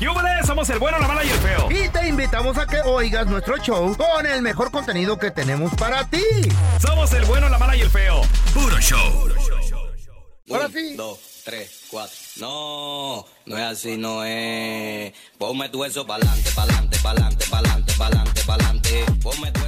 ¡Yúbales! Somos El Bueno, La Mala y El Feo. Y te invitamos a que oigas nuestro show con el mejor contenido que tenemos para ti. Somos El Bueno, La Mala y El Feo. Puro show. Ahora sí. dos, tres, cuatro. No, no es así, no es. Ponme tu eso pa'lante, pa'lante, pa'lante, pa'lante, pa'lante, pa'lante.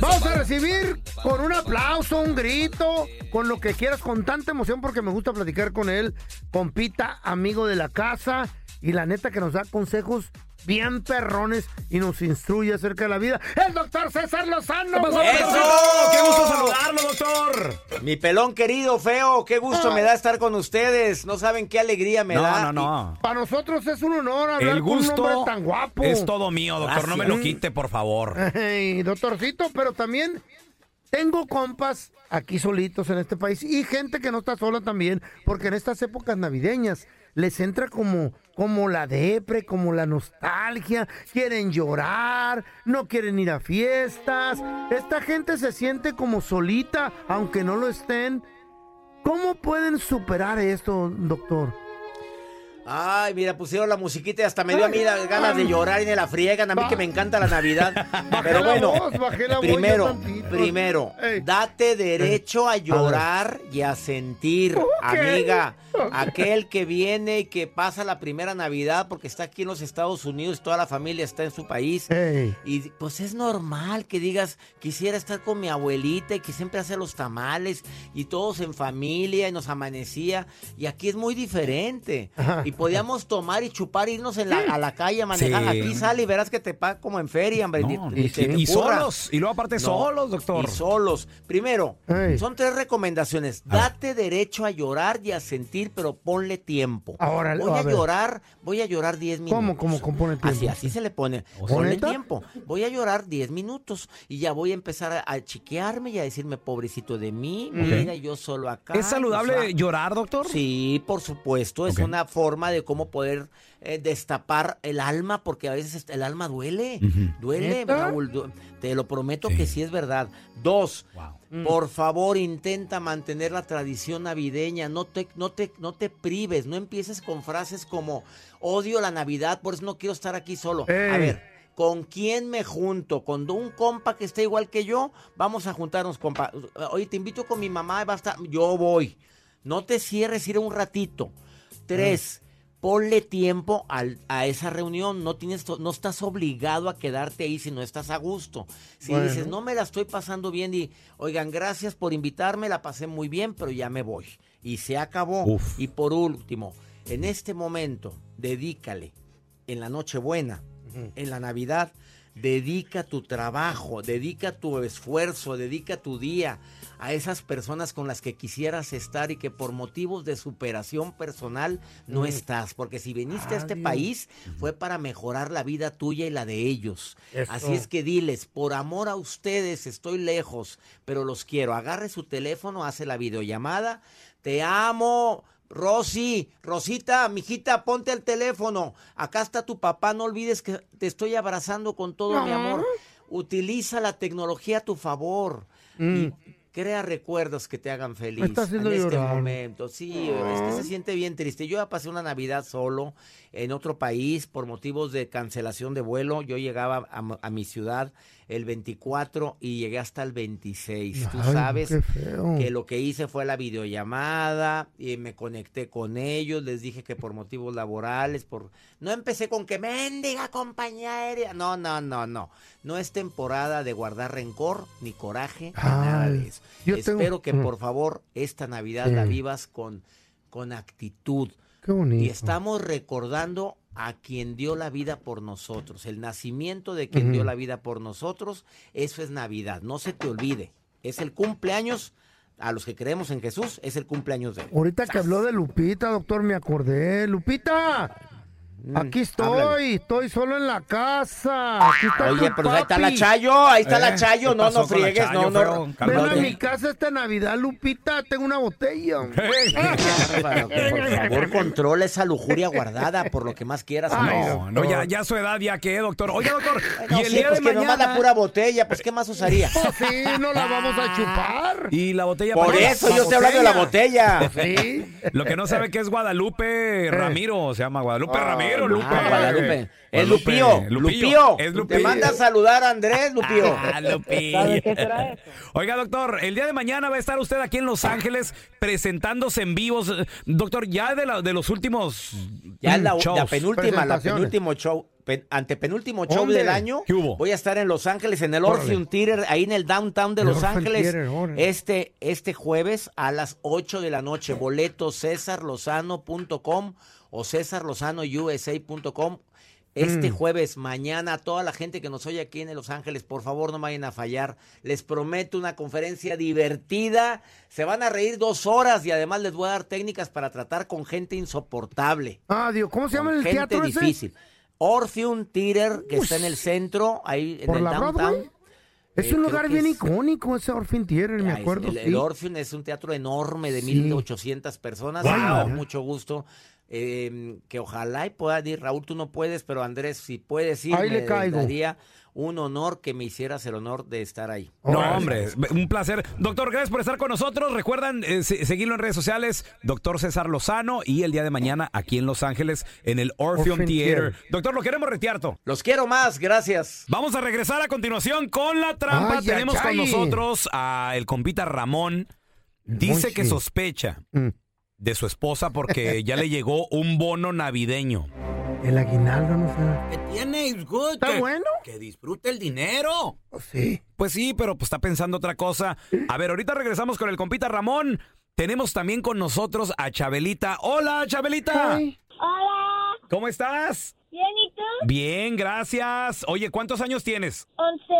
Vamos a recibir con un aplauso, un grito, con lo que quieras, con tanta emoción porque me gusta platicar con él, compita, amigo de la casa y la neta que nos da consejos bien perrones y nos instruye acerca de la vida. El doctor César Lozano. doctorcito? ¡Qué gusto saludarlo, doctor! Mi pelón querido, feo, qué gusto me da estar con ustedes. No saben qué alegría me da. No, no, no. Para nosotros es un honor hablar El con un gusto hombre tan guapo. es todo mío, doctor. No me lo quite, por favor. Ey, doctorcito, pero también tengo compas aquí solitos en este país y gente que no está sola también, porque en estas épocas navideñas les entra como, como la depre, como la nostalgia, quieren llorar, no quieren ir a fiestas. Esta gente se siente como solita, aunque no lo estén. ¿Cómo pueden superar esto, doctor? Ay, mira, pusieron la musiquita y hasta me dio a mí las ganas de llorar y de la friegan. A mí que me encanta la Navidad. Pero bueno, primero, primero, date derecho a llorar y a sentir, amiga. Aquel que viene y que pasa la primera Navidad porque está aquí en los Estados Unidos, toda la familia está en su país. Y pues es normal que digas, quisiera estar con mi abuelita y que siempre hace los tamales y todos en familia y nos amanecía. Y aquí es muy diferente. Y podíamos tomar y chupar, irnos en la- a la calle a manejar. Sí. Aquí sale y verás que te paga como en feria, hombre. No, ni- ni y, te y ocurra. solos. Y luego aparte No, solos, doctor. Y solos. Primero, son tres recomendaciones. Date derecho a llorar y a sentir, pero ponle tiempo. Ahora, voy a llorar, voy a llorar 10 minutos. ¿Cómo, cómo compone tiempo? Así, así se le pone. ¿O Ponle tiempo. Voy a llorar 10 minutos y ya voy a empezar a, a chiquearme y a decirme, pobrecito de mí, mira, yo solo acá. ¿Es saludable llorar, doctor? Sí, por supuesto, es una forma de cómo poder eh, destapar el alma, porque a veces el alma duele, duele. Raúl, du- te lo prometo Sí. que sí es verdad. Dos, Wow. por favor, intenta mantener la tradición navideña. No te, no, te, no te prives. No empieces con frases como odio la Navidad, por eso no quiero estar aquí solo. A ver, ¿con quién me junto? ¿Con un compa que esté igual que yo? Vamos a juntarnos, compa. Oye, te invito con mi mamá, va a estar. Yo voy. No te cierres, ir un ratito. Tres. Ponle tiempo al- a esa reunión, no tienes, no estás obligado a quedarte ahí si no estás a gusto. Si Bueno. dices, no me la estoy pasando bien y, oigan, gracias por invitarme, la pasé muy bien, pero ya me voy. Y se acabó. Uf. Y por último, en este momento, dedícale, en la Nochebuena, en la Navidad, dedica tu trabajo, dedica tu esfuerzo, dedica tu día a esas personas con las que quisieras estar y que por motivos de superación personal no estás. Porque si viniste a este Adiós. país fue para mejorar la vida tuya y la de ellos. Eso. Así es que diles, por amor a ustedes estoy lejos, pero los quiero. Agarre su teléfono, hace la videollamada. Te amo. Rosy, Rosita, mijita, ponte el teléfono. Acá está tu papá, no olvides que te estoy abrazando con todo mi amor. Utiliza la tecnología a tu favor. Y crea recuerdos que te hagan feliz está haciendo en este momento. Sí, es que se siente bien triste. Yo ya pasé una Navidad solo en otro país por motivos de cancelación de vuelo. Yo llegaba a, a mi ciudad el 24 y llegué hasta el 26. Tú Ay, sabes que lo que hice fue la videollamada y me conecté con ellos, les dije que por motivos laborales, por no empecé con que mendiga compañía aérea. No, no, no, no. No es temporada de guardar rencor ni coraje, ni nada de Ay, eso. yo tengo- Espero que por favor esta Navidad la vivas con con actitud. Qué bonito. Y estamos recordando a quien dio la vida por nosotros. El nacimiento de quien dio la vida por nosotros, eso es Navidad. No se te olvide. Es el cumpleaños, a los que creemos en Jesús, es el cumpleaños de él. Ahorita que habló de Lupita, doctor, me acordé. Lupita, aquí estoy, háblale. estoy solo en la casa. Aquí está Oye, pero ahí está la. Chayo, ahí está Eh, la Chayo. ¿qué No, no friegues, Chayo, no, no. Ven a mi casa esta Navidad, Lupita, tengo una botella. Bárbaro, que por favor, controla esa lujuria guardada por lo que más quieras. Ay, no. No, no, ya, ya su edad, ya que, doctor. Oiga, doctor, No, y el sí, día pues de que nomás mañana. la pura botella, pues ¿qué más usaría? Pues sí, no la vamos a chupar. Y la botella Por para- eso yo estoy hablando de la botella. Sí. Lo que no sabe que es Guadalupe Ramiro, se llama Guadalupe Ramiro, Lupe. Ah. Es Lupío. Lupío. Es Te manda a saludar a Andrés, Lupío. Ah, Lupillo. Oiga, doctor, el día de mañana va a estar usted aquí en Los Ángeles presentándose en vivos. Doctor, ya de, la- de los últimos Ya la, la penúltima, la penúltimo show, pen- antepenúltimo show Hombre, del año. Voy a estar en Los Ángeles, en el. Orpheum Theater, ahí en el downtown de El Los Ángeles. Theater. Este, este jueves a las 8 de la noche. Boleto cesarlozano.com o cesarlozanousa.com. Este Mm. jueves, mañana, toda la gente que nos oye aquí en Los Ángeles, por favor no vayan a fallar. Les prometo una conferencia divertida. Se van a reír dos horas y además les voy a dar técnicas para tratar con gente insoportable. Ah, Dios, ¿cómo se llama el gente teatro ese? difícil. Orpheum Theater, que Uy. está en el centro, ahí en ¿Por el la downtown. Broadway? Es Eh, un lugar bien es- icónico ese Orphan Theater, me acuerdo. El, sí. el Orpheum es un teatro enorme de Sí. 1800 personas. Wow. Me da mucho gusto. eh, que ojalá y pueda ir. Raúl, tú no puedes, pero Andrés, si puedes ir, Ahí me le caigo. daría un honor que me hicieras el honor de estar ahí. No, hombre, un placer. Doctor, gracias por estar con nosotros. Recuerdan eh, se- seguirlo en redes sociales, doctor César Lozano, y el día de mañana aquí en Los Ángeles, en el Orpheum Orpheum Theater. Theater. Doctor, lo queremos retearto. Los quiero más, gracias. Vamos a regresar a continuación con la trampa. Ay, Tenemos ay, con ay. nosotros a el compita Ramón. Dice que sospecha Mm. de su esposa porque ya le llegó un bono navideño. El aguinaldo, no sé. ¿Qué tiene? It's good. ¿Está que, bueno? Que disfrute el dinero. Oh, sí. Pues sí, pero pues está pensando otra cosa. A ver, ahorita regresamos con el compita Ramón. Tenemos también con nosotros a Chabelita. Hola, Chabelita. Hola, ¿Cómo estás? bien, ¿y tú? Bien, gracias. Oye, ¿cuántos años tienes? Once.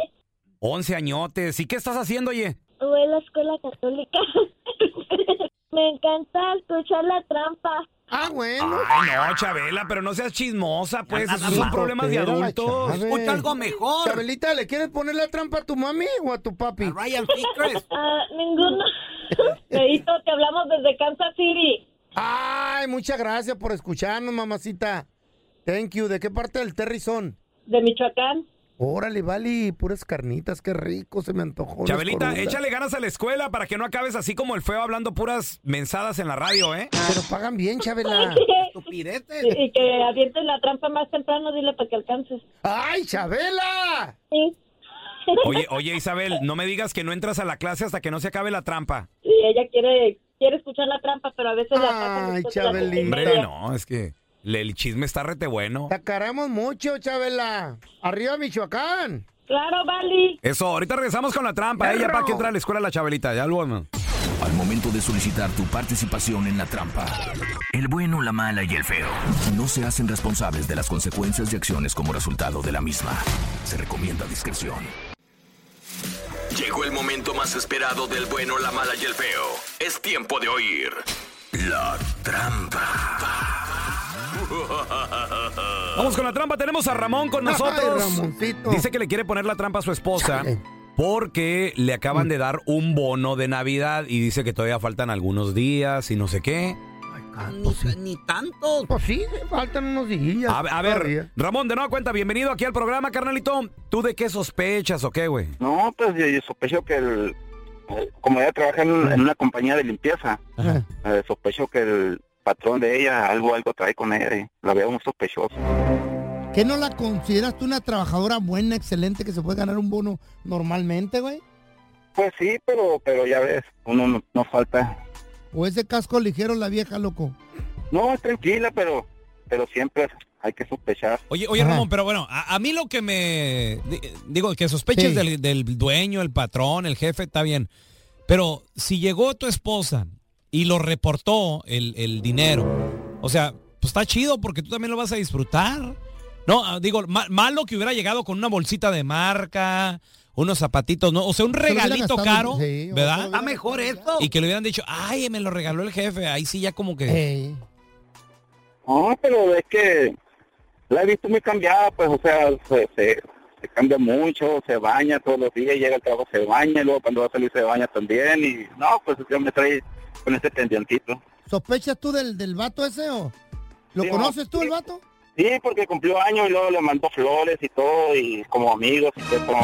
11 añotes. ¿Y qué estás haciendo, oye? Voy a la escuela católica. Me encanta escuchar la trampa. Ah, bueno. Ay, no, Chabela, pero no seas chismosa, pues. Esos son problemas de adultos. Escucha algo mejor. Chabelita, ¿le quieres poner la trampa a tu mami o a tu papi? Ryan Seacrest. Ah, ninguno. Leito, te hablamos desde Kansas City. Ay, muchas gracias por escucharnos, mamacita. Thank you. ¿De qué parte del Terry son? De Michoacán. Órale, vale, puras carnitas, qué rico, se me antojó. Chabelita, échale ganas a la escuela para que no acabes así como el feo hablando puras mensadas en la radio, ¿eh? Pero pagan bien, Chabela. Estupideces. Y que avientes la trampa más temprano, dile para que alcances. ¡Ay, Chabela! Sí. Oye, oye, Isabel, no me digas que no entras a la clase hasta que no se acabe la trampa. Sí, ella quiere quiere escuchar la trampa, pero a veces la Ay, de las Chabelita. Hombre, no, es que el chisme está rete bueno. Te mucho, Chabela. Arriba, Michoacán. Claro, Vali. Eso, ahorita regresamos con la trampa. Ella para que entra a la escuela la Chabelita, ya luego. Al momento de solicitar tu participación en la trampa, el bueno, la mala y el feo no se hacen responsables de las consecuencias y acciones como resultado de la misma. Se recomienda discreción. Llegó el momento más esperado del bueno, la mala y el feo. Es tiempo de oír la trampa. Vamos con la trampa. Tenemos a Ramón con nosotros. Dice que le quiere poner la trampa a su esposa Chale. porque le acaban de dar un bono de Navidad y dice que todavía faltan algunos días y no sé qué. ni, ni tantos. Pues sí, faltan unos días. A, a ver. Ramón, de nueva cuenta, bienvenido aquí al programa, carnalito. ¿Tú de qué sospechas o qué, güey? No, pues yo, yo sospecho que el, eh, como ella trabaja en, en una compañía de limpieza, eh, sospecho que el patrón de ella algo algo trae con ella y la veo muy sospechoso. ¿Qué no la consideras tú una trabajadora buena, excelente, que se puede ganar un bono normalmente, güey? Pues sí, pero pero ya ves, uno no, no falta. ¿O ese casco ligero la vieja, loco? No, es tranquila, pero pero siempre hay que sospechar. Oye, oye, Ramón, pero bueno, a, a mí lo que me... di- Digo, que sospeches Sí. del, del dueño, el patrón, el jefe, está bien. Pero si llegó tu esposa y lo reportó el, el dinero, o sea, pues está chido porque tú también lo vas a disfrutar. No, ah, digo, ma- malo que hubiera llegado con una bolsita de marca, unos zapatitos, ¿no? O sea, un regalito gastado, caro, sí, ¿verdad? Está mejor eso. Y que le hubieran dicho, ay, me lo regaló el jefe. Ahí sí ya como que... No, pero es que la he visto muy cambiada, pues, o sea, se, se, se cambia mucho, se baña todos los días, llega al trabajo, se baña, y luego cuando va a salir se baña también, y no, pues yo me trae con ese pendientito. ¿Sospechas tú del, del vato ese o...? ¿Lo Sí, conoces no, tú, el sí. vato? Sí, porque cumplió años y luego le mandó flores y todo, y como amigos, y todo.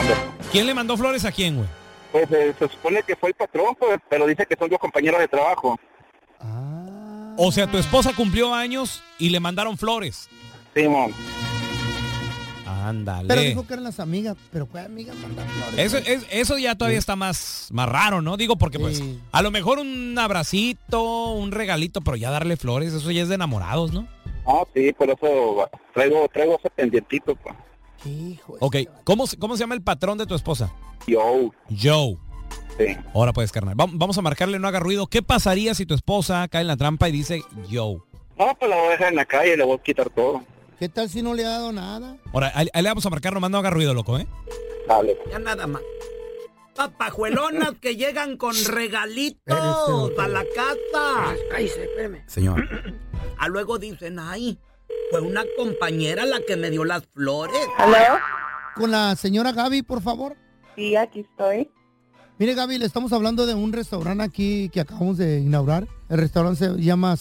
¿Quién le mandó flores a quién, güey? Pues eh, se supone que fue el patrón, pues, pero dice que son dos compañeros de trabajo. Ah. O sea, tu esposa cumplió años y le mandaron flores. Simón. Ándale. Pero dijo que eran las amigas. ¿Pero cuál flores? Eso, es- eso ya todavía está más, más raro, ¿no? Digo, porque pues Sí. a lo mejor un abracito, un regalito, pero ya darle flores, eso ya es de enamorados, ¿no? No, sí, por eso traigo, traigo ese pendientito, pues. Hijo. de- Ok, ¿cómo, se- ¿cómo se llama el patrón de tu esposa? Yo, Joe. sí. Ahora pues, carnal. vam- Vamos a marcarle, no haga ruido. ¿Qué pasaría si tu esposa cae en la trampa y dice Joe? No, pues la voy a dejar en la calle y le voy a quitar todo. ¿Qué tal si no le ha dado nada? Ahora, ahí, ahí le vamos a marcar, nomás no haga ruido, loco, ¿eh? Dale. Ya nada más. Papajuelonas que llegan con regalitos a la casa. Cállese, espérame. Señor. A luego dicen, ay, fue una compañera la que me dio las flores. ¿Aló? Con la señora Gaby, por favor. Sí, aquí estoy. Mire, Gaby, le estamos hablando de un restaurante aquí que acabamos de inaugurar. El restaurante se llama...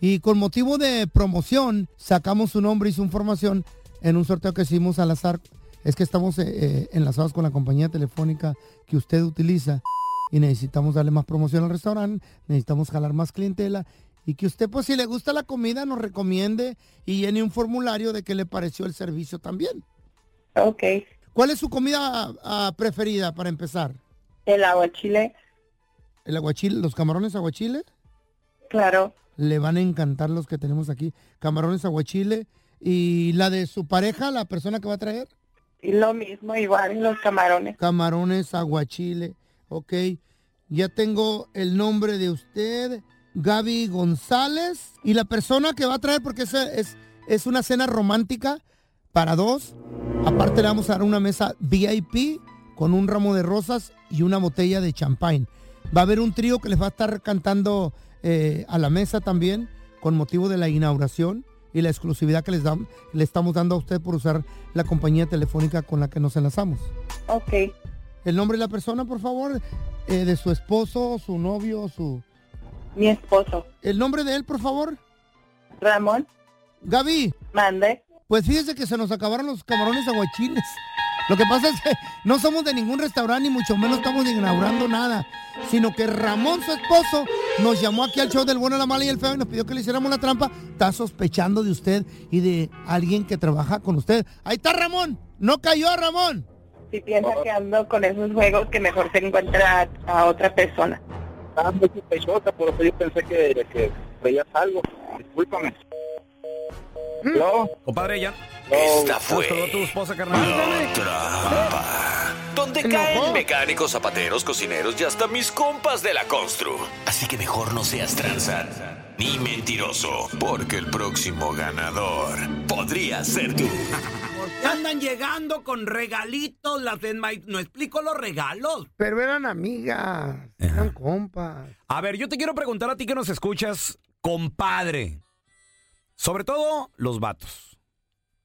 Y con motivo de promoción, sacamos su nombre y su información en un sorteo que hicimos al azar. Es que estamos eh, eh, enlazados con la compañía telefónica que usted utiliza y necesitamos darle más promoción al restaurante, necesitamos jalar más clientela y que usted, pues si le gusta la comida, nos recomiende y llene un formulario de qué le pareció el servicio también. Ok. ¿Cuál es su comida ah, preferida para empezar? El aguachile, ¿El aguachile, los camarones aguachile? claro. Le van a encantar los que tenemos aquí. Camarones aguachile. ¿Y la de su pareja, la persona que va a traer? Y lo mismo, igual, los camarones. Camarones aguachile. Ok. Ya tengo el nombre de usted, Gaby González. Y la persona que va a traer, porque es, es, es una cena romántica para dos. Aparte le vamos a dar una mesa VIP con un ramo de rosas y una botella de champagne. Va a haber un trío que les va a estar cantando eh, a la mesa también con motivo de la inauguración y la exclusividad que les dam- le estamos dando a usted por usar la compañía telefónica con la que nos enlazamos. Ok. El nombre de la persona, por favor, eh, de su esposo, su novio, su... Mi esposo. El nombre de él, por favor. Ramón, Gaby, mande. pues fíjese que se nos acabaron los camarones aguachiles. Lo que pasa es que no somos de ningún restaurante, ni mucho menos estamos inaugurando nada, sino que Ramón, su esposo, nos llamó aquí al show del bueno, la mala y el feo y nos pidió que le hiciéramos la trampa. Está sospechando de usted y de alguien que trabaja con usted. Ahí está Ramón, no cayó Ramón. Si piensa que ando con esos juegos, que mejor se encuentra a, a otra persona. Estaba muy sospechosa, por eso yo pensé que, que veías algo. Discúlpame. No, Compadre, ya. Esta ¿Ya fue tu esposa, carnal? la trampa. Donde caen mecánicos, zapateros, cocineros y hasta mis compas de la constru. Así que mejor no seas tranza ni mentiroso, porque el próximo ganador podría ser tú. ¿Por qué andan llegando con regalitos? Las enma- No explico los regalos. Pero eran amigas, eran compas. A ver, yo te quiero preguntar a ti que nos escuchas, compadre. Sobre todo los vatos.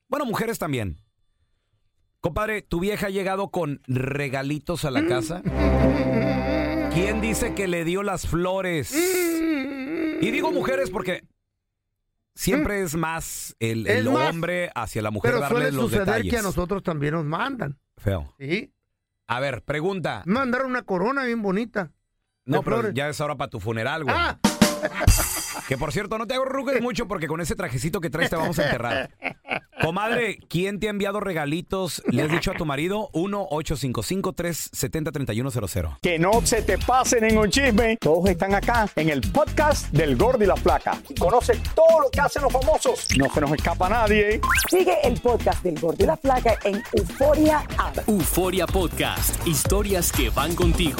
Bueno, mujeres también. Compadre, ¿tu vieja ha llegado con regalitos a la casa? ¿Quién dice que le dio las flores? Y digo mujeres porque siempre es más el, Es el más, hombre hacia la mujer Pero darle suele los suceder detalles. que a nosotros también nos mandan. Feo. Sí. A ver, pregunta. Me mandaron una corona bien bonita. No, pero flores. ya es hora para tu funeral, güey. Ah. Que por cierto, no te arrugues mucho porque con ese trajecito que traes te vamos a enterrar. Comadre, ¿quién te ha enviado regalitos? ¿Le has dicho a tu marido? 1-855-370-3100. Que no se te pasen en un chisme. Todos están acá en el podcast del Gordi y la Flaca. Y conoce todo lo que hacen los famosos. No se nos escapa nadie. Sigue el podcast del Gordo y la Flaca en Euforia App. Euforia Podcast, historias que van contigo.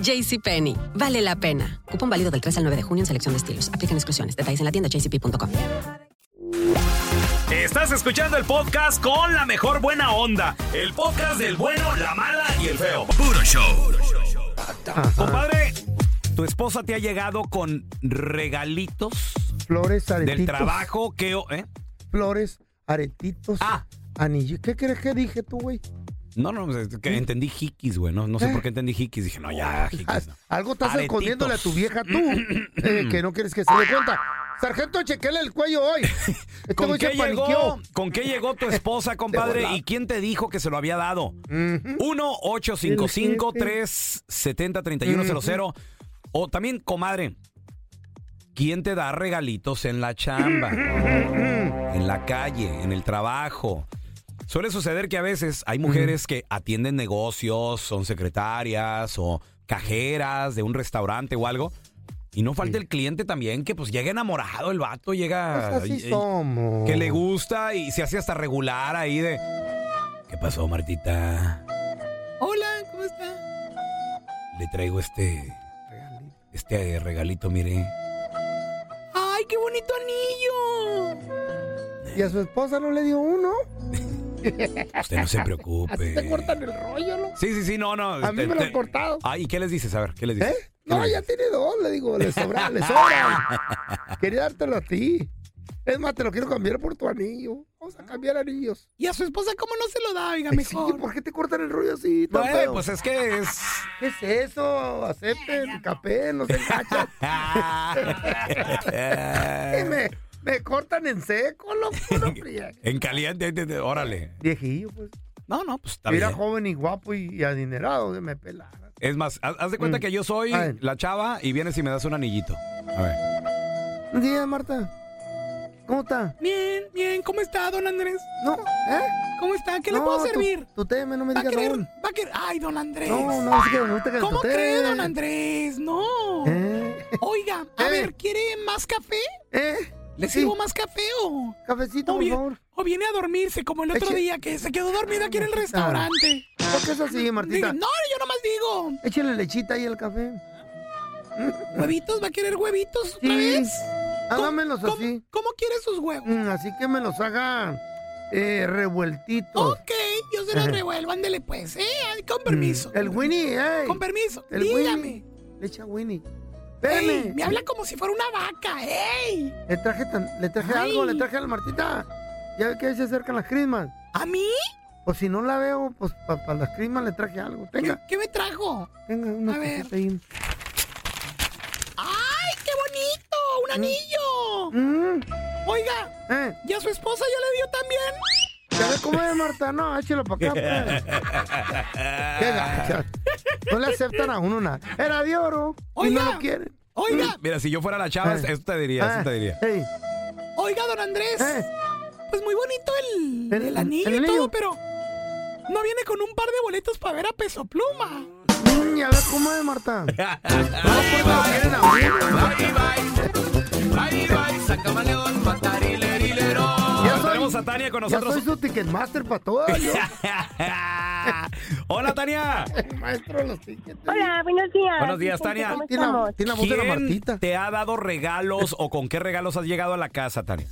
JCPenney, vale la pena. Cupón válido del 3 al 9 de junio en selección de estilos. Aplican exclusiones. Detalles en la tienda jcp.com. Estás escuchando el podcast con la mejor buena onda. El podcast del bueno, la mala y el feo. Puro show. Compadre, ¿tu esposa te ha llegado con regalitos Flores, aretitos. del trabajo que... ¿eh? Flores, aretitos, Ah. anillos. ¿Qué crees que dije tú, güey? No, no, que entendí jiquis, güey. No, no sé ¿Eh? por qué entendí jiquis. Dije, no, ya, jiquis. no. Algo estás Aretitos. escondiéndole a tu vieja tú, eh, que no quieres que se dé cuenta. Sargento, chequele el cuello hoy. Este ¿Con qué, llegó, ¿Con qué llegó tu esposa, compadre? ¿Y quién te dijo que se lo había dado? 1-855-370-3100. O también, comadre, ¿quién te da regalitos en la chamba? en la calle, en el trabajo. Suele suceder que a veces hay mujeres que atienden negocios, son secretarias o cajeras de un restaurante o algo. Y no falta el cliente también que pues llega enamorado el vato, llega... Pues así y- y- somos. que le gusta y se hace hasta regular ahí de... ¿Qué pasó, Martita? Hola, ¿cómo está? Le traigo este... Este regalito, mire. ¡Ay, qué bonito anillo! ¿Y a su esposa no le dio uno? Usted no se preocupe. Así te cortan el rollo, ¿no? Sí, sí, sí, no, no. A mí te- me lo han cortado. Ah, ¿y qué les dices? A ver, ¿qué les dices? ¿Eh? No, ya tiene dos, le digo, le sobra, le sobra. Quería dártelo a ti. Es más, te lo quiero cambiar por tu anillo. Vamos a cambiar anillos. ¿Y a su esposa cómo no se lo da? Oiga, Ay, mejor. sí, ¿por qué te cortan el rollo así? tan feo? pues es que es... ¿Qué es eso? Acepten, capé, no se enganchan. Y me, cortan en seco, loco, no en caliente, te- te- órale. Viejillo, pues. No, no, pues está Era bien. joven y guapo y, y adinerado, que me pelara. Es más, haz, haz de cuenta Mm. que yo soy la chava y vienes y me das un anillito. A ver. Buen día, Marta. ¿Cómo está? Bien, bien. ¿Cómo está, don Andrés? No, ¿eh? ¿Cómo está? ¿Qué le No, puedo tu- servir? Tu té, no me ¿Va a digas querer? aún. ¿Va a querer? Ay, don Andrés. No, no, es que me gusta que ¿Cómo tu cree, don Andrés? No. ¿Eh? Oiga, a Eh. ver, ¿quiere más café? ¿Eh? ¿Le Sí. sirvo más café o...? Cafecito, o, por favor. o viene a dormirse como el otro Eche- día que se quedó dormido aquí en el restaurante. ¿Por qué es así, Martita? No, yo nomás digo. Échale lechita ahí al café. ¿Huevitos? ¿Va a querer huevitos otra Sí. vez? Hágamelos ¿Cómo- así. ¿Cómo quiere sus huevos? Mm, así que me los haga eh, revueltitos. Ok, yo se los revuelvo, ándele pues, ¿eh? Con permiso. Mm, El Winnie, eh. Con permiso, El dígame. Winnie. Le echa Winnie. Ey, me habla como si fuera una vaca, ¡ey! Le traje, tan- le traje Ay. algo, le traje a la Martita. Ya ve que se acercan las crismas. ¿A mí? Pues si no la veo, pues para las crismas le traje algo. Tenga, ¿Qué me trajo? tenga una A ver. cosita ahí. ¡Ay, qué bonito! ¡Un anillo! Mm, Oiga, eh, ¿y a su esposa ya le dio también? ¿Ya ves cómo es, Marta? No, échalo para acá, pues. Qué gacha. No le aceptan a uno nada. Era de oro y Oiga. no lo quieren. Oiga, Mira, si yo fuera la chava, Eh. eso te diría, eso Eh, te diría. ey, oiga, don Andrés. eh, Pues muy bonito el, El- el anillo el y anillo. todo, pero no viene con un par de boletos para ver a Peso Pluma. mm, ya ves cómo es, Marta. No, porque lo quieren a uno. Ya tenemos a Tania con nosotros. soy su Ticketmaster para todo. yo. Hola, Tania. Maestro de los tickets. Hola, buenos días. Buenos días, Tania. ¿Cómo Tiene la, estamos? tiene la voz de la ¿Quién Martita. te ha dado regalos o con qué regalos has llegado a la casa, Tania?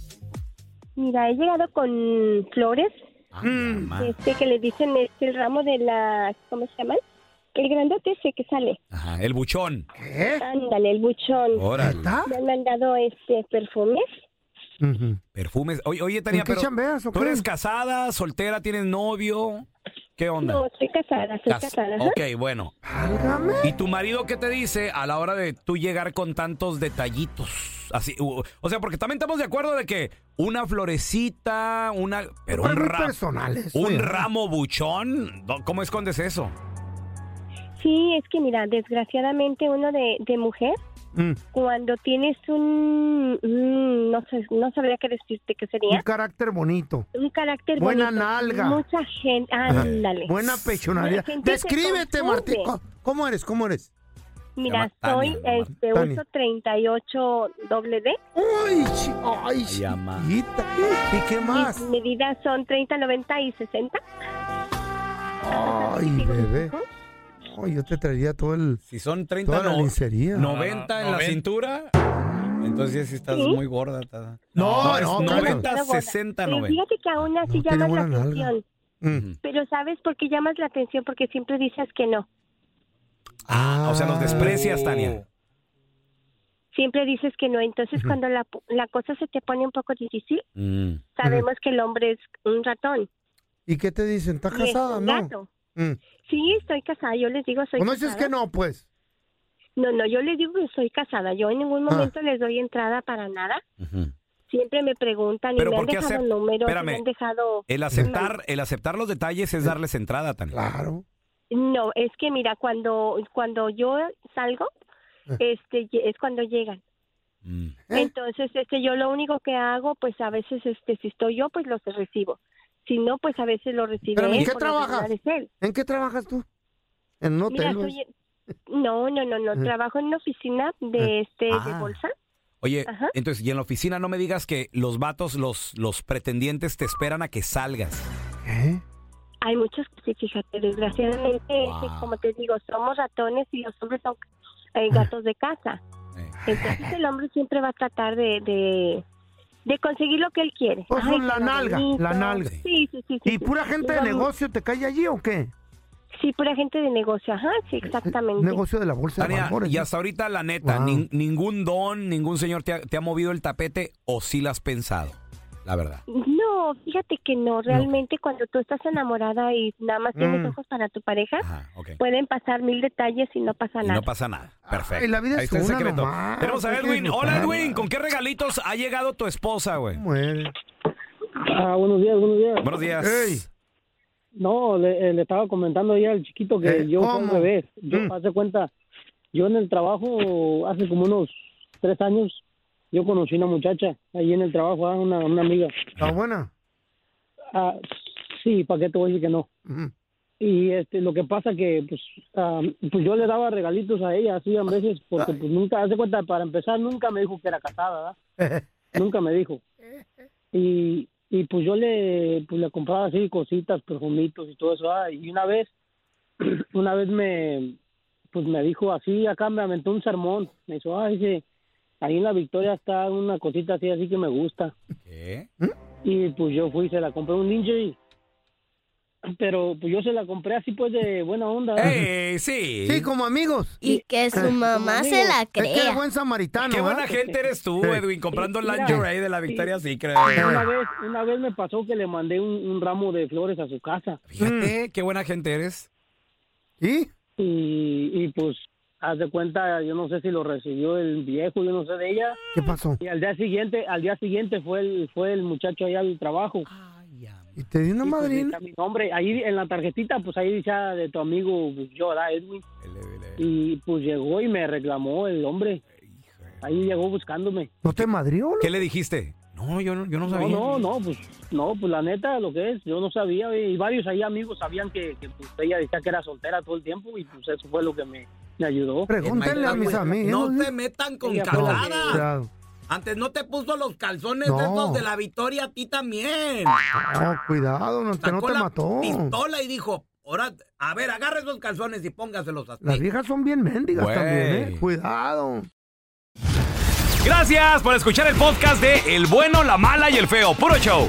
Mira, he llegado con flores, Mm. mamá. este que le dicen este el ramo de la, ¿cómo se llama? El grandote ese que sale. Ajá, el buchón. ¿Qué? Ándale, el buchón. Órale. ¿Está? Me han mandado este perfumes. Perfumes. Oye, oye Tania, ¿En qué pero chambeas o ¿tú eres casada, soltera, tienes novio? ¿Qué onda? No, soy casada, soy Cas- casada. Ok, bueno. ¿Y tu marido qué te dice a la hora de tú llegar con tantos detallitos? Así, u- o sea, porque también estamos de acuerdo de que una florecita, una... Pero un, ra- personal eso, un ya. ramo buchón. ¿cómo escondes eso? Sí, es que mira, desgraciadamente uno de, de mujer, Mm. cuando tienes un, mm, no sé, no sabría qué decirte qué Un sería, carácter bonito. un carácter Buena bonito. nalga. Mucha gente, ándale. Buena pechonalidad. Descríbete. Martín. ¿Cómo- ¿Cómo eres? ¿Cómo eres? Mira, Tania, soy, este, Tania. uso 38 doble D. Ay, chi- ay, chiquita. ¿Y qué más? Mis medidas son 30, 90 y 60. Ay, bebé. Ay, yo te traería todo el... Si son 30, Toda la no, lencería. 90 en la cintura, entonces sí estás ¿Sí? muy gorda. ta- No, es no, Soy 90, demasiado gorda. 60, Pero 90. Fíjate que aún así No, llamas la atención. Mm. Pero ¿sabes por qué llamas la atención? Porque siempre dices que no. Ah, o sea, los desprecias, Tania. Siempre dices que no. Entonces, cuando la, la cosa se te pone un poco difícil, Mm. sabemos que el hombre es un ratón. ¿Y qué te dicen? ¿Estás y es casada? un No. gato. Sí, estoy casada. Yo les digo, soy ¿O no dices casada. que no, pues? No, no, yo les digo que soy casada. Yo en ningún Ah. momento les doy entrada para nada. Ujú. Siempre me preguntan y me han ¿por qué dejado acep- números, y Espérame. me han dejado... El aceptar, el aceptar los detalles es darles entrada, Tania. Claro. No, es que mira, cuando cuando yo salgo, Eh. este es cuando llegan. Mm. Entonces, este yo lo único que hago, pues a veces este si estoy yo, pues los recibo. Si no, pues a veces lo recibe ¿en él, qué trabajas? ¿En qué trabajas tú? En un hotel, soy no, no, no, no, Eh. trabajo en una oficina de este de Ah. bolsa. Oye, Ajá. entonces, y en la oficina no me digas que los vatos, los, los pretendientes te esperan a que salgas. ¿Qué? Hay muchos que sí, fíjate, desgraciadamente, Wow. este, como te digo, somos ratones y los hombres son eh, gatos de casa. Eh. Entonces el hombre siempre va a tratar de, de, de conseguir lo que él quiere. Pues Ay, la nalga, bonito. la nalga. Sí, sí, sí. sí, ¿Y sí. pura gente de negocio te cae allí o qué? Sí, pura gente de negocio, ajá, sí, exactamente. Negocio de la bolsa de Tania, valores. y hasta ahorita, la neta, Wow. nin- ningún don, ningún señor te ha, te ha movido el tapete o sí lo has pensado, la verdad. No, fíjate que no, realmente cuando tú estás enamorada y nada más tienes Mm. ojos para tu pareja, Ajá, pueden pasar mil detalles y no pasa Y nada. no pasa nada. Perfecto. Ay, la vida Ahí es está el secreto. nomás, Tenemos a Edwin. Hola. Edwin. ¿Con qué regalitos ha llegado tu esposa, güey? Muere. Ah, buenos días, buenos días. Buenos días. No, le, eh, le estaba comentando ya al chiquito que Eh, yo ¿cómo? al revés. Yo, Mm. hace cuenta, yo en el trabajo, hace como unos tres años, yo conocí una muchacha ahí en el trabajo, ah, una, una amiga. ¿Está buena? Ah, sí, ¿para qué te voy a decir que no? Y este, lo que pasa que, pues, ah, pues yo le daba regalitos a ella, así a veces, porque pues nunca, hace cuenta, para empezar, nunca me dijo que era casada, ¿verdad? nunca me dijo. Y, y pues yo le, pues le compraba así cositas, perfumitos y todo eso, ¿verdad? Y una vez, una vez me, pues me dijo así, acá me aventó un sermón, me dijo, ah, dice, ahí en la Victoria está una cosita así, así que me gusta. ¿Qué? Y pues yo fui y se la compré un lingerie. pero pues yo se la compré así pues de buena onda. Eh, sí. Sí, como amigos. Y que su Eh, mamá se la Es que crea. eres buen samaritano. Qué buena ¿verdad? gente eres tú, Eh. Edwin, comprando Mira, lingerie de la Victoria Secret. Una vez, una vez me pasó que le mandé un, un ramo de flores a su casa. Fíjate, qué buena gente eres. ¿Y? Y, y pues, haz de cuenta, yo no sé si lo recibió el viejo, yo no sé de ella. ¿Qué pasó? Y al día siguiente, al día siguiente fue el, fue el muchacho allá al trabajo. ¿Y te dio una Y, pues, madrina? está mi nombre, ahí en la tarjetita, pues ahí dice ah, de tu amigo, pues, yo, ¿verdad, Edwin? Y pues llegó y me reclamó el hombre. Ahí llegó buscándome. ¿No te madrió? ¿Qué le dijiste? No, yo no, yo no No, sabía. no, no, pues, no, pues la neta, lo que es, yo no sabía, y varios ahí amigos sabían que, que, pues, ella decía que era soltera todo el tiempo, y pues eso fue lo que me, me ayudó. Pregúntenle a mis amigos. No se metan con casadas. Cuidado. Antes no te puso los calzones No. estos de la Victoria a ti también. No, cuidado, no, que no te la mató. pistola y dijo, ahora, a ver, agarre esos calzones y póngaselos así. Las viejas son bien mendigas también, ¿eh? Cuidado. Gracias por escuchar el podcast de El bueno, la mala y el feo. Puro show.